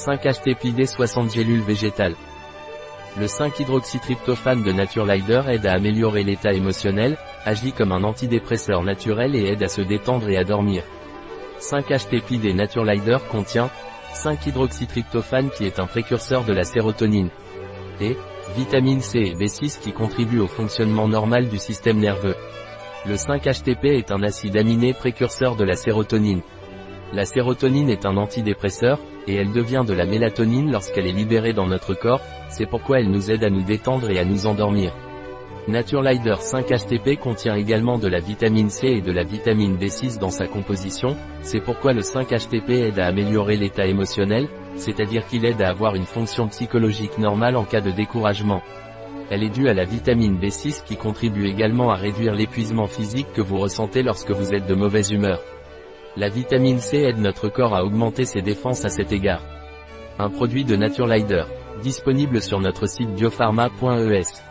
5-HTPD 60 gélules végétales. Le 5-hydroxytryptophane de Naturelider aide à améliorer l'état émotionnel, agit comme un antidépresseur naturel et aide à se détendre et à dormir. 5-HTPD Naturelider contient 5-hydroxytryptophane qui est un précurseur de la sérotonine. Et vitamine C et B6 qui contribuent au fonctionnement normal du système nerveux. Le 5-HTP est un acide aminé précurseur de la sérotonine. La sérotonine est un antidépresseur, et elle devient de la mélatonine lorsqu'elle est libérée dans notre corps, c'est pourquoi elle nous aide à nous détendre et à nous endormir. Naturelider 5-HTP contient également de la vitamine C et de la vitamine B6 dans sa composition, c'est pourquoi le 5-HTP aide à améliorer l'état émotionnel, c'est-à-dire qu'il aide à avoir une fonction psychologique normale en cas de découragement. Elle est due à la vitamine B6 qui contribue également à réduire l'épuisement physique que vous ressentez lorsque vous êtes de mauvaise humeur. La vitamine C aide notre corps à augmenter ses défenses à cet égard. Un produit de Naturelider, disponible sur notre site biopharma.es.